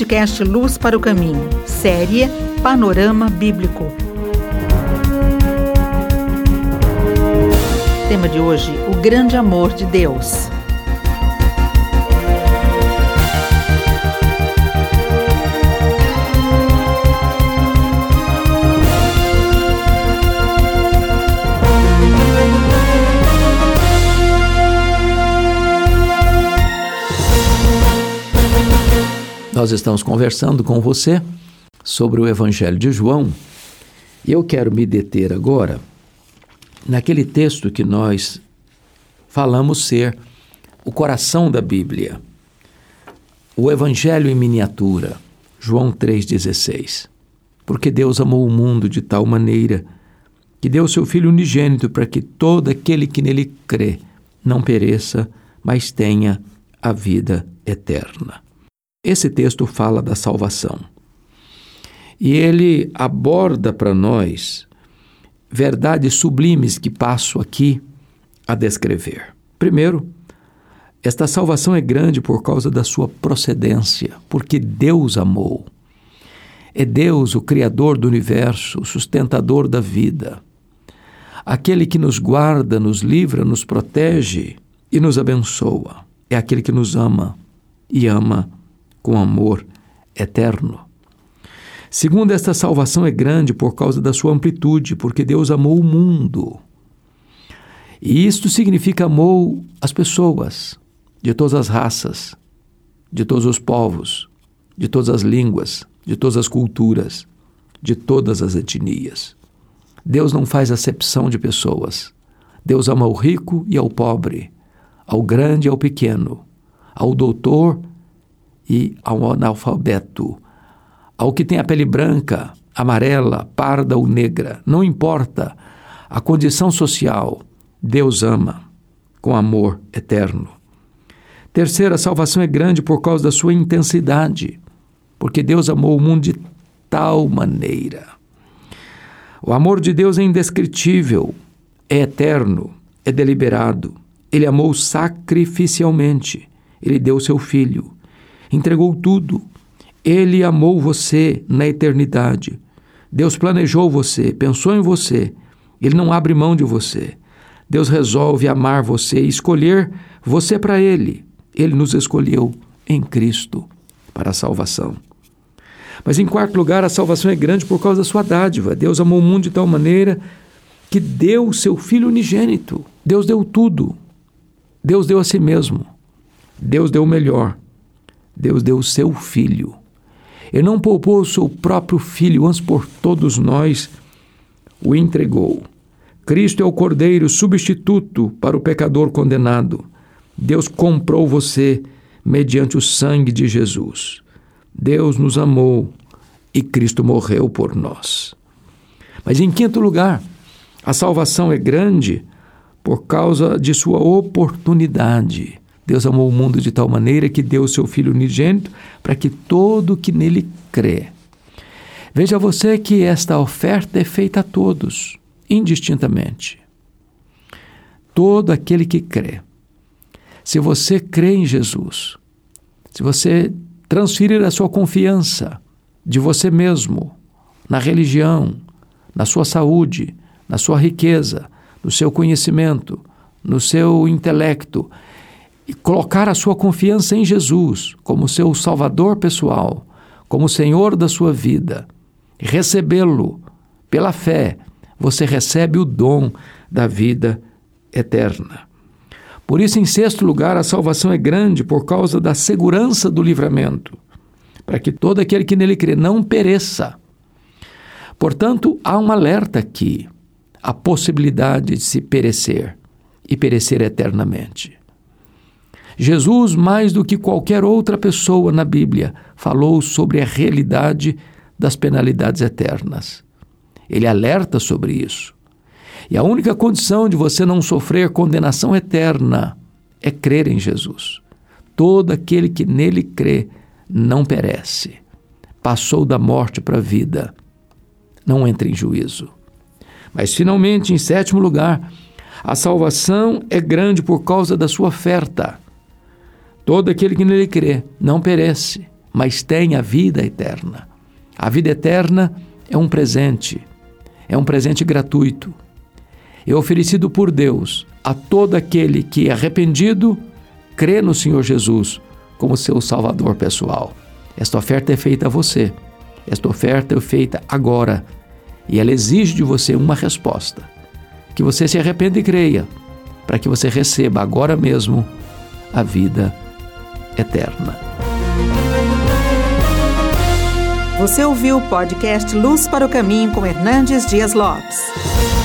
podcast Luz para o Caminho, série Panorama Bíblico. Tema de hoje: O grande amor de Deus. Nós estamos conversando com você sobre o Evangelho de João eu quero me deter agora naquele texto que nós falamos ser o coração da Bíblia, o Evangelho em miniatura, João 3,16. Porque Deus amou o mundo de tal maneira que deu seu Filho unigênito para que todo aquele que nele crê não pereça, mas tenha a vida eterna. Esse texto fala da salvação. E ele aborda para nós verdades sublimes que passo aqui a descrever. Primeiro, esta salvação é grande por causa da sua procedência, porque Deus amou. É Deus o Criador do universo, o sustentador da vida, aquele que nos guarda, nos livra, nos protege e nos abençoa. É aquele que nos ama e ama com amor eterno. Segundo, esta salvação é grande por causa da sua amplitude, porque Deus amou o mundo. E isto significa amou as pessoas, de todas as raças, de todos os povos, de todas as línguas, de todas as culturas, de todas as etnias. Deus não faz acepção de pessoas. Deus ama ao rico e ao pobre, ao grande e ao pequeno, ao doutor e ao analfabeto, ao que tem a pele branca, amarela, parda ou negra, não importa a condição social, Deus ama com amor eterno. Terceira, a salvação é grande por causa da sua intensidade, porque Deus amou o mundo de tal maneira. O amor de Deus é indescritível, é eterno, é deliberado. Ele amou sacrificialmente. Ele deu seu filho entregou tudo. Ele amou você na eternidade. Deus planejou você, pensou em você. Ele não abre mão de você. Deus resolve amar você e escolher você para Ele. Ele nos escolheu em Cristo para a salvação. Mas em quarto lugar, a salvação é grande por causa da sua dádiva. Deus amou o mundo de tal maneira que deu seu Filho unigênito. Deus deu tudo. Deus deu a si mesmo. Deus deu o melhor. Deus deu o seu filho. Ele não poupou o seu próprio filho, antes por todos nós o entregou. Cristo é o cordeiro substituto para o pecador condenado. Deus comprou você mediante o sangue de Jesus. Deus nos amou e Cristo morreu por nós. Mas em quinto lugar, a salvação é grande por causa de sua oportunidade. Deus amou o mundo de tal maneira que deu o seu Filho unigênito para que todo que nele crê. Veja você que esta oferta é feita a todos, indistintamente. Todo aquele que crê. Se você crê em Jesus, se você transferir a sua confiança de você mesmo na religião, na sua saúde, na sua riqueza, no seu conhecimento, no seu intelecto, e colocar a sua confiança em Jesus como seu Salvador pessoal, como Senhor da sua vida, recebê-lo pela fé, você recebe o dom da vida eterna. Por isso, em sexto lugar, a salvação é grande por causa da segurança do livramento, para que todo aquele que nele crê não pereça. Portanto, há um alerta aqui, a possibilidade de se perecer e perecer eternamente. Jesus, mais do que qualquer outra pessoa na Bíblia, falou sobre a realidade das penalidades eternas. Ele alerta sobre isso. E a única condição de você não sofrer condenação eterna é crer em Jesus. Todo aquele que nele crê não perece. Passou da morte para a vida. Não entra em juízo. Mas, finalmente, em sétimo lugar, a salvação é grande por causa da sua oferta. Todo aquele que nele crê não perece, mas tem a vida eterna. A vida eterna é um presente, é um presente gratuito. É oferecido por Deus a todo aquele que, arrependido, crê no Senhor Jesus como seu Salvador pessoal. Esta oferta é feita a você. Esta oferta é feita agora. E ela exige de você uma resposta. Que você se arrependa e creia, para que você receba agora mesmo a vida eterna. Você ouviu o podcast Luz para o Caminho com Hernandes Dias Lopes.